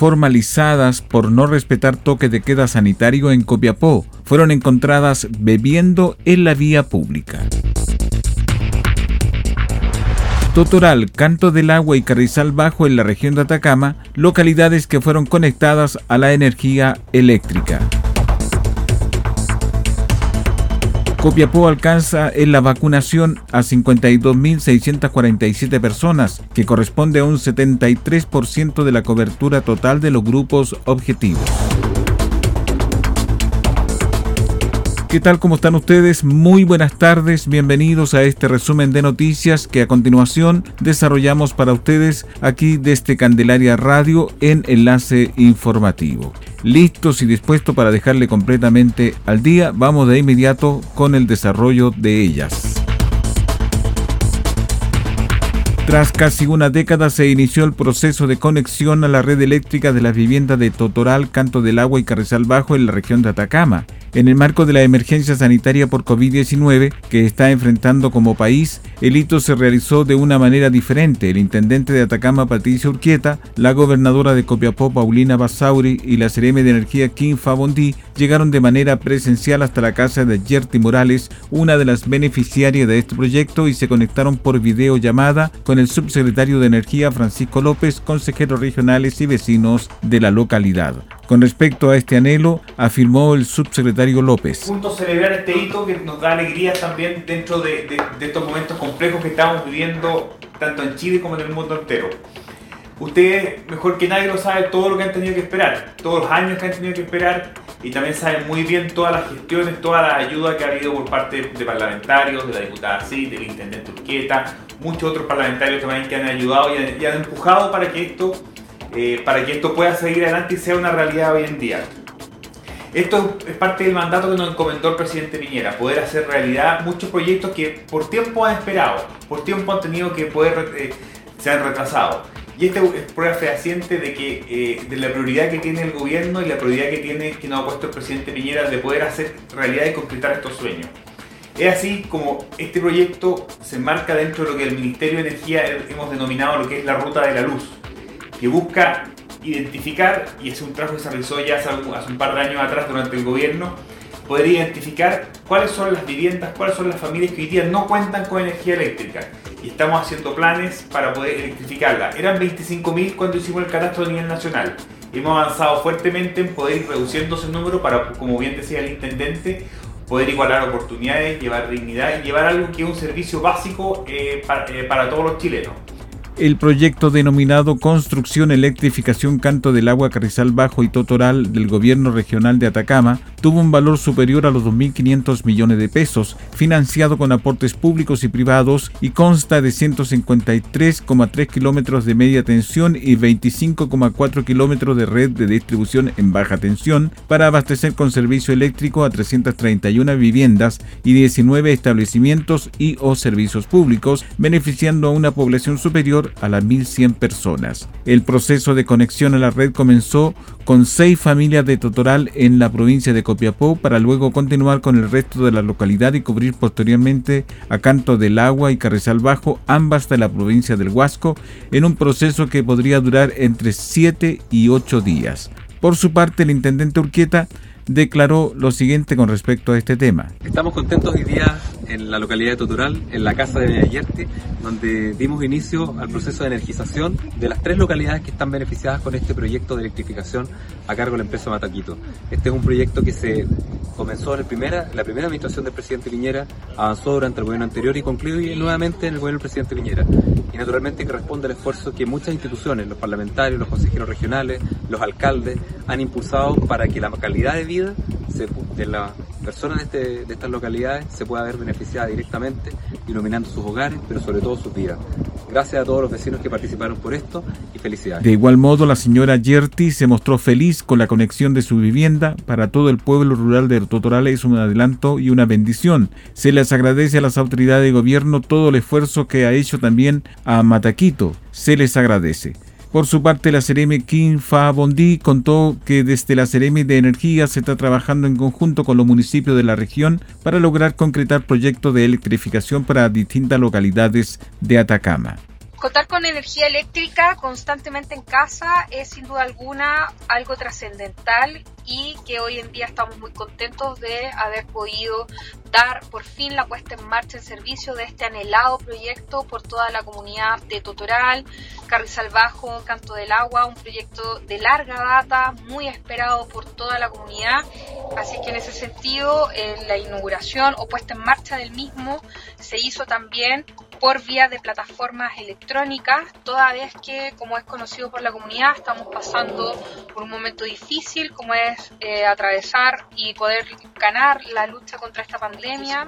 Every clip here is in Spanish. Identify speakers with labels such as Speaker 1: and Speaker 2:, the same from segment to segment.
Speaker 1: formalizadas por no respetar toque de queda sanitario en Copiapó fueron encontradas bebiendo en la vía pública. Totoral, Canto del Agua y Carrizal Bajo en la región de Atacama, localidades que fueron conectadas a la energía eléctrica. Copiapó alcanza en la vacunación a 52.647 personas, que corresponde a un 73% de la cobertura total de los grupos objetivos. ¿Qué tal? ¿Cómo están ustedes? Muy buenas tardes, bienvenidos a este resumen de noticias que a continuación desarrollamos para ustedes aquí desde Candelaria Radio en Enlace Informativo. Listos y dispuestos para dejarle completamente al día, vamos de inmediato con el desarrollo de ellas. Tras casi una década se inició el proceso de conexión a la red eléctrica de las viviendas de Totoral, Canto del Agua y Carrizal Bajo en la región de Atacama. En el marco de la emergencia sanitaria por COVID-19 que está enfrentando como país, el hito se realizó de una manera diferente. El intendente de Atacama, Patricia Urquieta, la gobernadora de Copiapó, Paulina Basauri y la CRM de Energía, Kim Fabondi, llegaron de manera presencial hasta la casa de Yerti Morales, una de las beneficiarias de este proyecto, y se conectaron por videollamada con el subsecretario de Energía, Francisco López, consejeros regionales y vecinos de la localidad. Con respecto a este anhelo, afirmó el subsecretario López.
Speaker 2: Juntos celebrar este hito que nos da alegría también dentro de, estos momentos complejos que estamos viviendo tanto en Chile como en el mundo entero. Ustedes, mejor que nadie, lo saben todo lo que han tenido que esperar, todos los años que han tenido que esperar y también saben muy bien todas las gestiones, toda la ayuda que ha habido por parte de parlamentarios, de la diputada sí, del intendente Urquieta, muchos otros parlamentarios también que han ayudado y han empujado para que esto eh, para que esto pueda seguir adelante y sea una realidad hoy en día. Esto es parte del mandato que nos encomendó el presidente Piñera, poder hacer realidad muchos proyectos que por tiempo han esperado, por tiempo han tenido que poder, eh, se han retrasado. Y esta es prueba fehaciente de que eh, de la prioridad que tiene el gobierno y la prioridad que tiene que nos ha puesto el presidente Piñera de poder hacer realidad y concretar estos sueños. Es así como este proyecto se enmarca dentro de lo que el Ministerio de Energía hemos denominado lo que es la ruta de la luz que busca identificar, y es un trabajo que se realizó ya hace, un par de años atrás durante el gobierno, poder identificar cuáles son las viviendas, cuáles son las familias que hoy día no cuentan con energía eléctrica. Y estamos haciendo planes para poder electrificarla. Eran 25.000 cuando hicimos el catastro a nivel nacional. Hemos avanzado fuertemente en poder ir reduciendo ese número para, como bien decía el intendente, poder igualar oportunidades, llevar dignidad y llevar algo que es un servicio básico eh, eh, para todos los chilenos.
Speaker 1: El proyecto denominado Construcción Electrificación Canto del Agua Carrizal Bajo y Totoral del Gobierno Regional de Atacama tuvo un valor superior a los 2.500 millones de pesos, financiado con aportes públicos y privados y consta de 153,3 kilómetros de media tensión y 25,4 kilómetros de red de distribución en baja tensión para abastecer con servicio eléctrico a 331 viviendas y 19 establecimientos y o servicios públicos, beneficiando a una población superior a las 1.100 personas. El proceso de conexión a la red comenzó con seis familias de Totoral en la provincia de Copiapó para luego continuar con el resto de la localidad y cubrir posteriormente a Canto del Agua y Carrizal Bajo, ambas de la provincia del Huasco, en un proceso que podría durar entre 7 y 8 días. Por su parte, el intendente Urquieta declaró lo siguiente con respecto a este tema.
Speaker 3: Estamos contentos hoy día en la localidad de Totoral, en la casa de Bellayerte, donde dimos inicio al proceso de energización de las tres localidades que están beneficiadas con este proyecto de electrificación a cargo de la empresa Mataquito. Este es un proyecto que se comenzó en, primera, la primera administración del presidente Piñera, avanzó durante el gobierno anterior y concluye nuevamente en el gobierno del presidente Piñera. Y naturalmente que responde al esfuerzo que muchas instituciones, los parlamentarios, los consejeros regionales, los alcaldes, han impulsado para que la calidad de vida las personas de, este, de estas localidades se pueda ver beneficiada directamente, iluminando sus hogares, pero sobre todo sus vidas. Gracias a todos los vecinos que participaron por esto y felicidades.
Speaker 1: De igual modo, la señora Yerti se mostró feliz con la conexión de su vivienda. Para todo el pueblo rural de Totoral es un adelanto y una bendición. Se les agradece a las autoridades de gobierno todo el esfuerzo que ha hecho también a Mataquito. Se les agradece. Por su parte, la Ceremi Kim Fa Bondi contó que desde la Ceremi de Energía se está trabajando en conjunto con los municipios de la región para lograr concretar proyectos de electrificación para distintas localidades de Atacama.
Speaker 4: Contar con energía eléctrica constantemente en casa es sin duda alguna algo trascendental y que hoy en día estamos muy contentos de haber podido dar por fin la puesta en marcha en servicio de este anhelado proyecto por toda la comunidad de Totoral, Carrizal Bajo, Canto del Agua, un proyecto de larga data, muy esperado por toda la comunidad. Así que en ese sentido, la inauguración o puesta en marcha del mismo se hizo también por vía de plataformas electrónicas, toda vez que, como es conocido por la comunidad, estamos pasando por un momento difícil, como es eh, atravesar y poder ganar la lucha contra esta pandemia.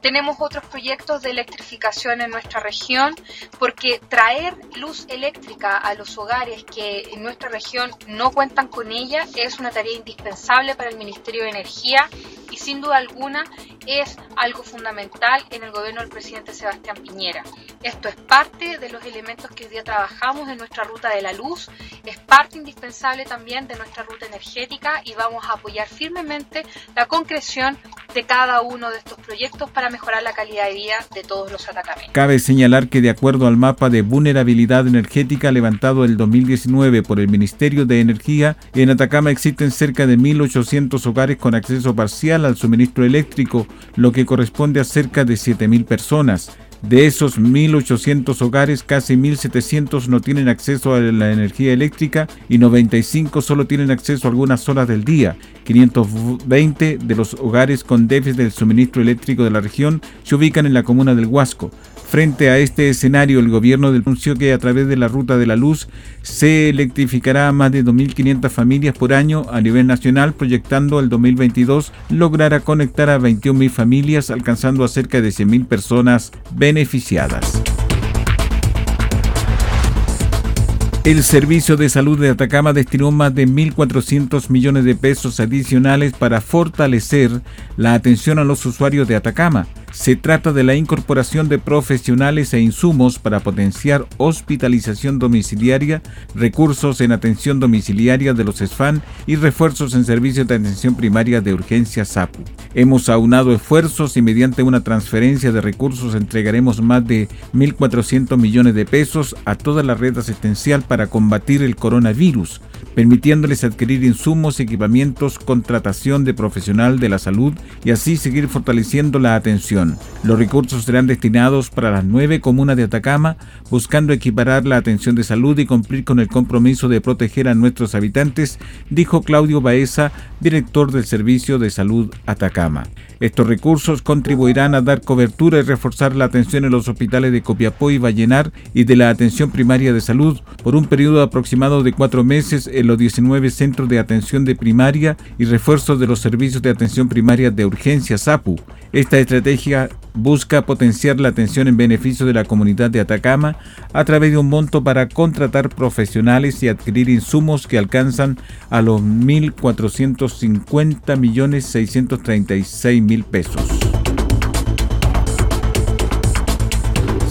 Speaker 4: Tenemos otros proyectos de electrificación en nuestra región, porque traer luz eléctrica a los hogares que en nuestra región no cuentan con ella es una tarea indispensable para el Ministerio de Energía y sin duda alguna es algo fundamental en el gobierno del presidente Sebastián Piñera. Esto es parte de los elementos que hoy día trabajamos en nuestra ruta de la luz, es parte indispensable también de nuestra ruta energética y vamos a apoyar firmemente la concreción de cada uno de estos proyectos para mejorar la calidad de vida de todos los atacameños.
Speaker 1: Cabe señalar que de acuerdo al mapa de vulnerabilidad energética levantado el 2019 por el Ministerio de Energía, en Atacama existen cerca de 1.800 hogares con acceso parcial al suministro eléctrico, lo que corresponde a cerca de 7.000 personas. De esos 1.800 hogares, casi 1.700 no tienen acceso a la energía eléctrica y 95 solo tienen acceso a algunas horas del día. 520 de los hogares con déficit del suministro eléctrico de la región se ubican en la comuna del Huasco. Frente a este escenario, el gobierno denunció que a través de la Ruta de la Luz se electrificará a más de 2.500 familias por año a nivel nacional, proyectando el 2022 lograr conectar a 21.000 familias, alcanzando a cerca de 100.000 personas beneficiadas. El Servicio de Salud de Atacama destinó más de 1.400 millones de pesos adicionales para fortalecer la atención a los usuarios de Atacama. Se trata de la incorporación de profesionales e insumos para potenciar hospitalización domiciliaria, recursos en atención domiciliaria de los SFAN y refuerzos en servicios de atención primaria de urgencia SAPU. Hemos aunado esfuerzos y mediante una transferencia de recursos entregaremos más de 1.400 millones de pesos a toda la red asistencial para combatir el coronavirus permitiéndoles adquirir insumos, equipamientos, contratación de profesional de la salud y así seguir fortaleciendo la atención. Los recursos serán destinados para las nueve comunas de Atacama, buscando equiparar la atención de salud y cumplir con el compromiso de proteger a nuestros habitantes, dijo Claudio Baeza, director del Servicio de Salud Atacama cama. Estos recursos contribuirán a dar cobertura y reforzar la atención en los hospitales de Copiapó y Vallenar y de la atención primaria de salud por un periodo aproximado de cuatro meses en los 19 centros de atención de primaria y refuerzo de los servicios de atención primaria de urgencia SAPU. Esta estrategia busca potenciar la atención en beneficio de la comunidad de Atacama a través de un monto para contratar profesionales y adquirir insumos que alcanzan a los 1.450 millones 636 mil pesos.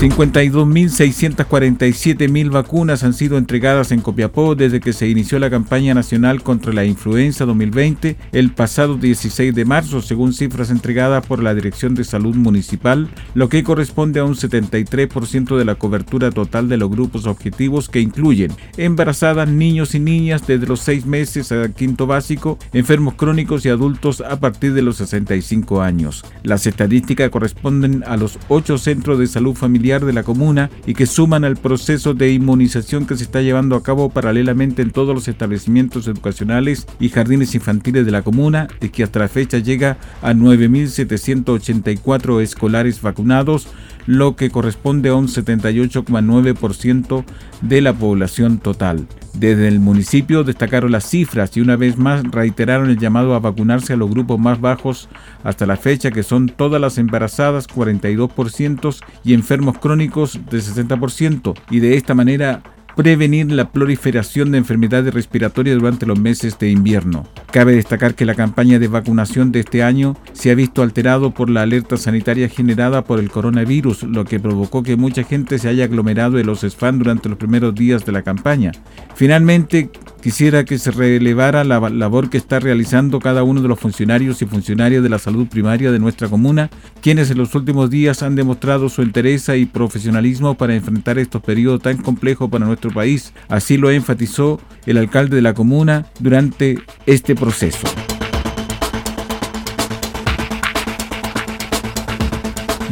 Speaker 1: 52.647.000 vacunas han sido entregadas en Copiapó desde que se inició la campaña nacional contra la influenza 2020 el pasado 16 de marzo, según cifras entregadas por la Dirección de Salud Municipal, lo que corresponde a un 73% de la cobertura total de los grupos objetivos que incluyen embarazadas, niños y niñas desde los 6 meses a quinto básico, enfermos crónicos y adultos a partir de los 65 años. Las estadísticas corresponden a los 8 centros de salud familiar de la comuna y que suman al proceso de inmunización que se está llevando a cabo paralelamente en todos los establecimientos educacionales y jardines infantiles de la comuna y que hasta la fecha llega a 9.784 escolares vacunados, lo que corresponde a un 78,9% de la población total. Desde el municipio destacaron las cifras y una vez más reiteraron el llamado a vacunarse a los grupos más bajos hasta la fecha, que son todas las embarazadas 42% y enfermos crónicos de 60%, y de esta manera prevenir la proliferación de enfermedades respiratorias durante los meses de invierno. Cabe destacar que la campaña de vacunación de este año se ha visto alterado por la alerta sanitaria generada por el coronavirus, lo que provocó que mucha gente se haya aglomerado en los SFAN durante los primeros días de la campaña. Finalmente, quisiera que se relevara la labor que está realizando cada uno de los funcionarios y funcionarias de la salud primaria de nuestra comuna, quienes en los últimos días han demostrado su interés y profesionalismo para enfrentar estos periodos tan complejos para nuestro país. Así lo enfatizó el alcalde de la comuna durante este proceso.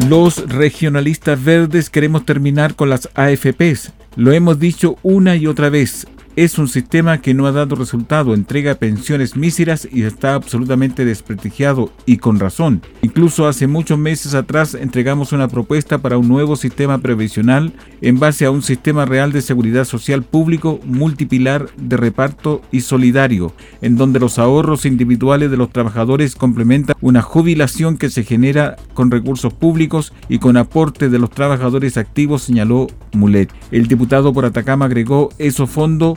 Speaker 1: Los regionalistas verdes queremos terminar con las AFPs. Lo hemos dicho una y otra vez es un sistema que no ha dado resultado, entrega pensiones míseras y está absolutamente desprestigiado y con razón. Incluso hace muchos meses atrás entregamos una propuesta para un nuevo sistema previsional en base a un sistema real de seguridad social público multipilar de reparto y solidario, en donde los ahorros individuales de los trabajadores complementan una jubilación que se genera con recursos públicos y con aporte de los trabajadores activos, señaló Mulet. El diputado por Atacama agregó, esos fondos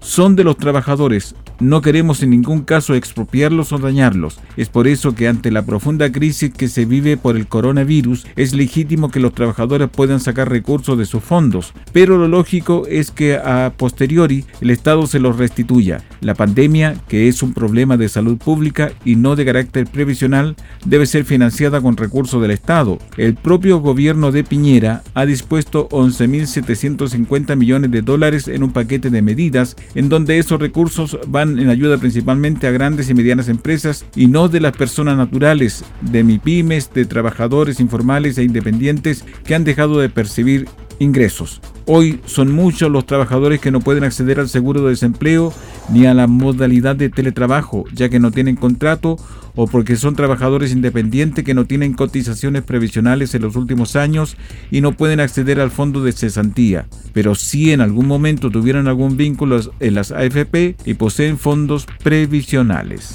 Speaker 1: son de los trabajadores. No queremos en ningún caso expropiarlos o dañarlos. Es por eso que ante la profunda crisis que se vive por el coronavirus, es legítimo que los trabajadores puedan sacar recursos de sus fondos, pero lo lógico es que a posteriori el Estado se los restituya. La pandemia, que es un problema de salud pública y no de carácter previsional, debe ser financiada con recursos del Estado. El propio gobierno de Piñera ha dispuesto 11.750 millones de dólares en un paquete de medidas en donde esos recursos van en ayuda principalmente a grandes y medianas empresas y no de las personas naturales, de MIPIMES, de trabajadores informales e independientes que han dejado de percibir ingresos. Hoy son muchos los trabajadores que no pueden acceder al seguro de desempleo ni a la modalidad de teletrabajo, ya que no tienen contrato o porque son trabajadores independientes que no tienen cotizaciones previsionales en los últimos años y no pueden acceder al fondo de cesantía, pero si en algún momento tuvieron algún vínculo en las AFP y poseen fondos previsionales.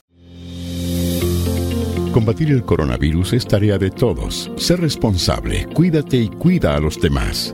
Speaker 5: Combatir el coronavirus es tarea de todos. Sé responsable, cuídate y cuida a los demás.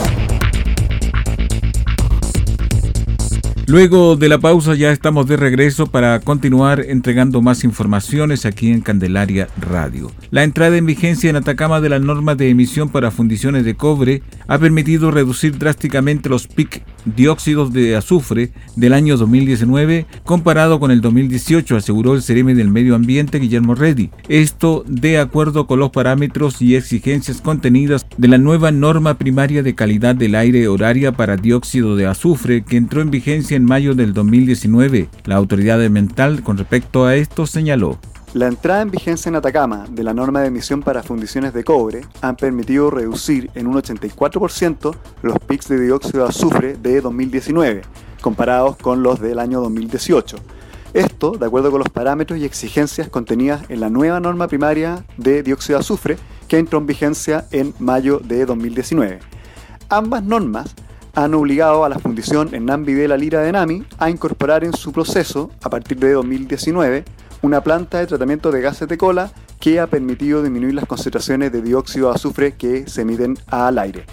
Speaker 1: Luego de la pausa ya estamos de regreso para continuar entregando más informaciones aquí en Candelaria Radio. La entrada en vigencia en Atacama de la norma de emisión para fundiciones de cobre ha permitido reducir drásticamente los PIC dióxidos de azufre del año 2019 comparado con el 2018, aseguró el CEREME del Medio Ambiente Guillermo Reddy. Esto de acuerdo con los parámetros y exigencias contenidas de la nueva norma primaria de calidad del aire horaria para dióxido de azufre que entró en vigencia en mayo del 2019. La autoridad ambiental con respecto a esto señaló.
Speaker 6: La entrada en vigencia en Atacama de la norma de emisión para fundiciones de cobre han permitido reducir en un 84% los pics de dióxido de azufre de 2019, comparados con los del año 2018. Esto de acuerdo con los parámetros y exigencias contenidas en la nueva norma primaria de dióxido de azufre que entró en vigencia en mayo de 2019. Ambas normas han obligado a la fundición en Nambi de la Lira de Nami a incorporar en su proceso, a partir de 2019, una planta de tratamiento de gases de cola que ha permitido disminuir las concentraciones de dióxido de azufre que se emiten al aire.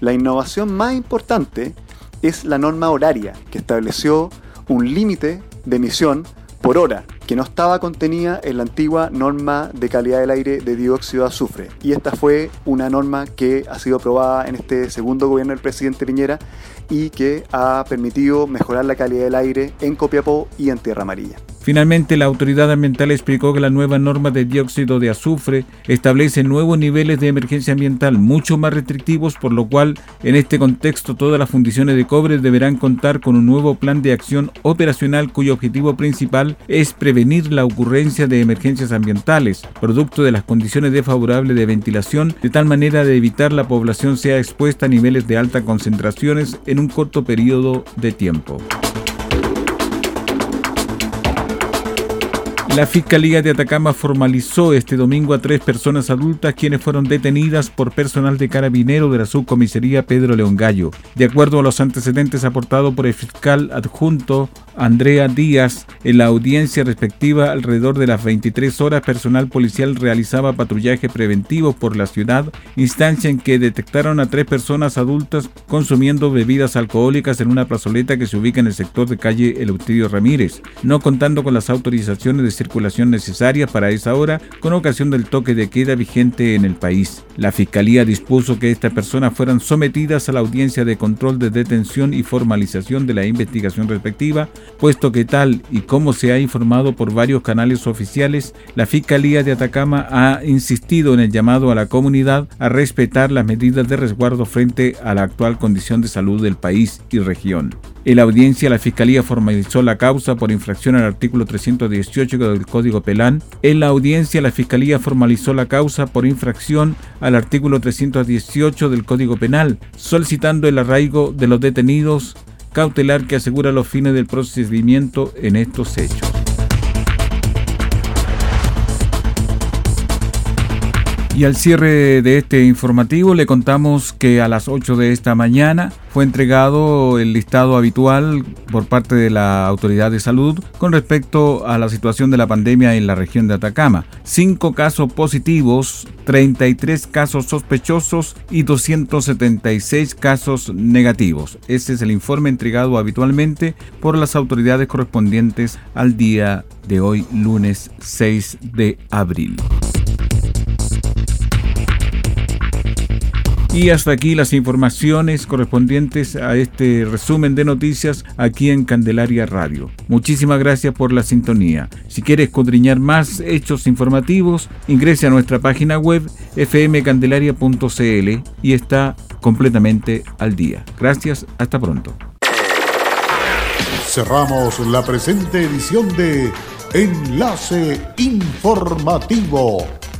Speaker 6: La innovación más importante es la norma horaria, que estableció un límite de emisión por hora, que no estaba contenida en la antigua norma de calidad del aire de dióxido de azufre. Y esta fue una norma que ha sido aprobada en este segundo gobierno del presidente Piñera y que ha permitido mejorar la calidad del aire en Copiapó y en Tierra Amarilla.
Speaker 1: Finalmente, la autoridad ambiental explicó que la nueva norma de dióxido de azufre establece nuevos niveles de emergencia ambiental mucho más restrictivos, por lo cual, en este contexto, todas las fundiciones de cobre deberán contar con un nuevo plan de acción operacional cuyo objetivo principal es prevenir la ocurrencia de emergencias ambientales, producto de las condiciones desfavorables de ventilación, de tal manera de evitar la población sea expuesta a niveles de altas concentraciones en un corto periodo de tiempo. La Fiscalía de Atacama formalizó este domingo a tres personas adultas quienes fueron detenidas por personal de carabinero de la subcomisaría Pedro León Gallo. De acuerdo a los antecedentes aportados por el fiscal adjunto Andrea Díaz, en la audiencia respectiva alrededor de las 23 horas personal policial realizaba patrullaje preventivo por la ciudad, instancia en que detectaron a tres personas adultas consumiendo bebidas alcohólicas en una plazoleta que se ubica en el sector de calle Eleuterio Ramírez, no contando con las autorizaciones de circulación necesarias para esa hora con ocasión del toque de queda vigente en el país. La Fiscalía dispuso que estas personas fueran sometidas a la audiencia de control de detención y formalización de la investigación respectiva, puesto que tal y como se ha informado por varios canales oficiales, la Fiscalía de Atacama ha insistido en el llamado a la comunidad a respetar las medidas de resguardo frente a la actual condición de salud del país y región. En la audiencia, la Fiscalía formalizó la causa por infracción al artículo 318 del Código Pelán. En la audiencia, la Fiscalía formalizó la causa por infracción al artículo 318 del Código Penal, solicitando el arraigo de los detenidos cautelar que asegura los fines del procedimiento en estos hechos. Y al cierre de este informativo le contamos que a las 8 de esta mañana fue entregado el listado habitual por parte de la Autoridad de Salud con respecto a la situación de la pandemia en la región de Atacama. Cinco casos positivos, 33 casos sospechosos y 276 casos negativos. Ese es el informe entregado habitualmente por las autoridades correspondientes al día de hoy, lunes 6 de abril. Y hasta aquí las informaciones correspondientes a este resumen de noticias aquí en Candelaria Radio. Muchísimas gracias por la sintonía. Si quiere escudriñar más hechos informativos, ingrese a nuestra página web fmcandelaria.cl y está completamente al día. Gracias, hasta pronto.
Speaker 5: Cerramos la presente edición de Enlace Informativo